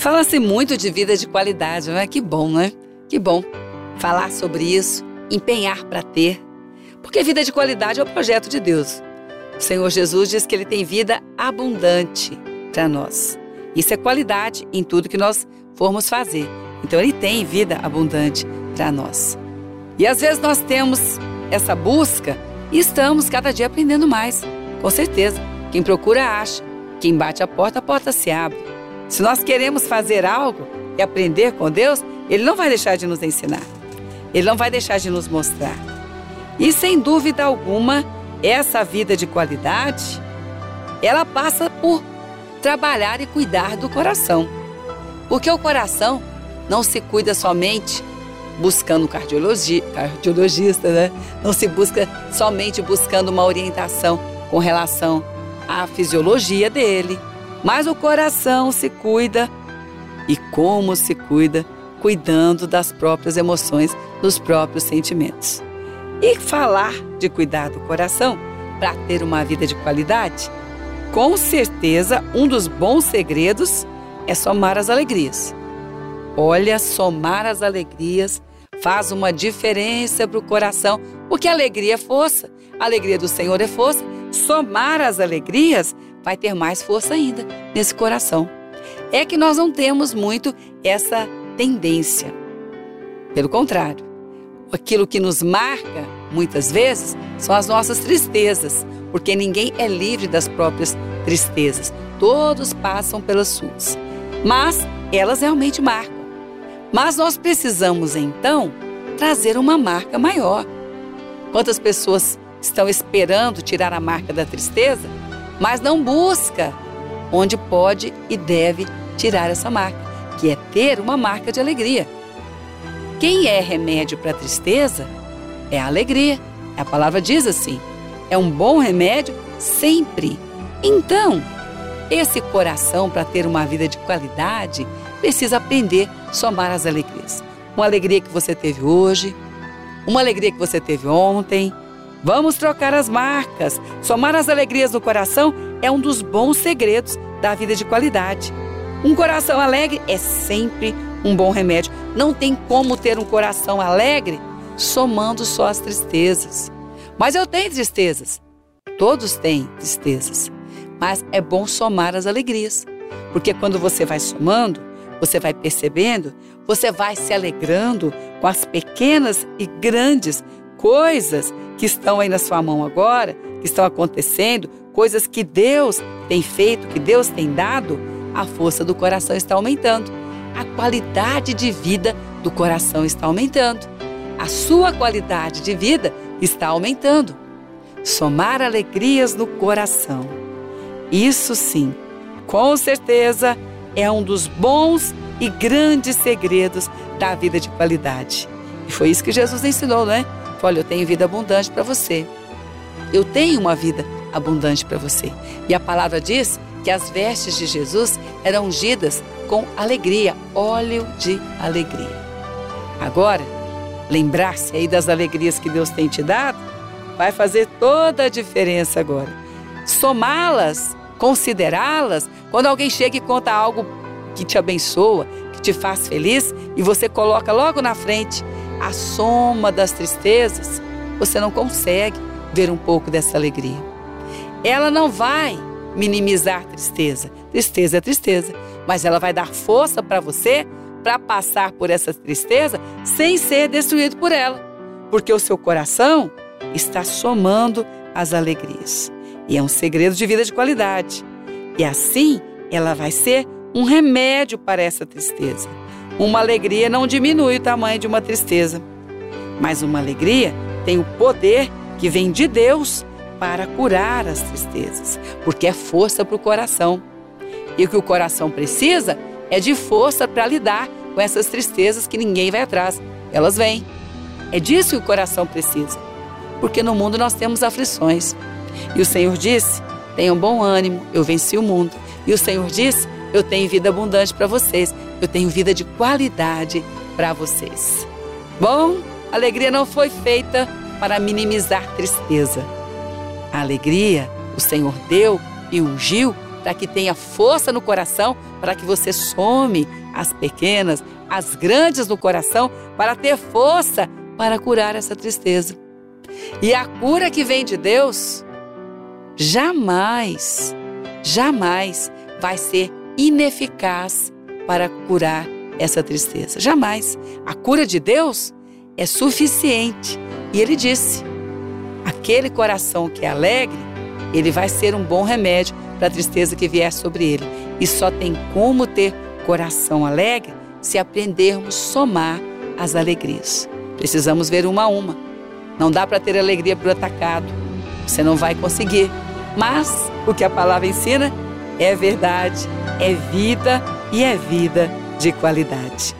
Fala-se muito de vida de qualidade, não é? Que bom, não é? Que bom falar sobre isso, empenhar para ter. Porque vida de qualidade é o projeto de Deus. O Senhor Jesus diz que ele tem vida abundante para nós. Isso é qualidade em tudo que nós formos fazer. Então ele tem vida abundante para nós. E às vezes nós temos essa busca e estamos cada dia aprendendo mais. Com certeza. Quem procura acha. Quem bate a porta, a porta se abre. Se nós queremos fazer algo e aprender com Deus, Ele não vai deixar de nos ensinar. Ele não vai deixar de nos mostrar. E sem dúvida alguma, essa vida de qualidade, ela passa por trabalhar e cuidar do coração. Porque o coração não se cuida somente buscando cardiologia, cardiologista, né? Não se busca somente buscando uma orientação com relação à fisiologia dele mas o coração se cuida. E como se cuida? Cuidando das próprias emoções, dos próprios sentimentos. E falar de cuidar do coração para ter uma vida de qualidade? Com certeza, um dos bons segredos é somar as alegrias. Olha, somar as alegrias faz uma diferença para o coração, porque alegria é força, a alegria do Senhor é força. Somar as alegrias vai ter mais força ainda nesse coração. É que nós não temos muito essa tendência. Pelo contrário, aquilo que nos marca muitas vezes são as nossas tristezas, porque ninguém é livre das próprias tristezas. Todos passam pelas suas. Mas elas realmente marcam. Mas nós precisamos então trazer uma marca maior. Quantas pessoas estão esperando tirar a marca da tristeza mas não busca onde pode e deve tirar essa marca, que é ter uma marca de alegria. Quem é remédio para tristeza é a alegria. A palavra diz assim: é um bom remédio sempre. Então, esse coração, para ter uma vida de qualidade, precisa aprender a somar as alegrias. Uma alegria que você teve hoje, uma alegria que você teve ontem, Vamos trocar as marcas. Somar as alegrias no coração é um dos bons segredos da vida de qualidade. Um coração alegre é sempre um bom remédio. Não tem como ter um coração alegre somando só as tristezas. Mas eu tenho tristezas. Todos têm tristezas. Mas é bom somar as alegrias. Porque quando você vai somando, você vai percebendo, você vai se alegrando com as pequenas e grandes coisas que estão aí na sua mão agora, que estão acontecendo, coisas que Deus tem feito, que Deus tem dado, a força do coração está aumentando. A qualidade de vida do coração está aumentando. A sua qualidade de vida está aumentando. Somar alegrias no coração. Isso sim, com certeza, é um dos bons e grandes segredos da vida de qualidade. E foi isso que Jesus ensinou, não é? Olha, eu tenho vida abundante para você. Eu tenho uma vida abundante para você. E a palavra diz que as vestes de Jesus eram ungidas com alegria, óleo de alegria. Agora, lembrar-se aí das alegrias que Deus tem te dado, vai fazer toda a diferença agora. Somá-las, considerá-las, quando alguém chega e conta algo que te abençoa, que te faz feliz, e você coloca logo na frente a soma das tristezas, você não consegue ver um pouco dessa alegria. Ela não vai minimizar tristeza. Tristeza é tristeza, mas ela vai dar força para você para passar por essa tristeza sem ser destruído por ela, porque o seu coração está somando as alegrias. E é um segredo de vida de qualidade. E assim ela vai ser um remédio para essa tristeza. Uma alegria não diminui o tamanho de uma tristeza, mas uma alegria tem o poder que vem de Deus para curar as tristezas, porque é força para o coração. E o que o coração precisa é de força para lidar com essas tristezas que ninguém vai atrás, elas vêm. É disso que o coração precisa, porque no mundo nós temos aflições. E o Senhor disse: tenham bom ânimo, eu venci o mundo. E o Senhor disse: eu tenho vida abundante para vocês. Eu tenho vida de qualidade para vocês. Bom, a alegria não foi feita para minimizar tristeza. A alegria o Senhor deu e ungiu para que tenha força no coração, para que você some as pequenas, as grandes no coração, para ter força para curar essa tristeza. E a cura que vem de Deus jamais, jamais vai ser ineficaz para curar essa tristeza. Jamais. A cura de Deus é suficiente. E ele disse: aquele coração que é alegre, ele vai ser um bom remédio para a tristeza que vier sobre ele. E só tem como ter coração alegre se aprendermos somar as alegrias. Precisamos ver uma a uma. Não dá para ter alegria por atacado. Você não vai conseguir. Mas o que a palavra ensina é verdade, é vida e é vida de qualidade.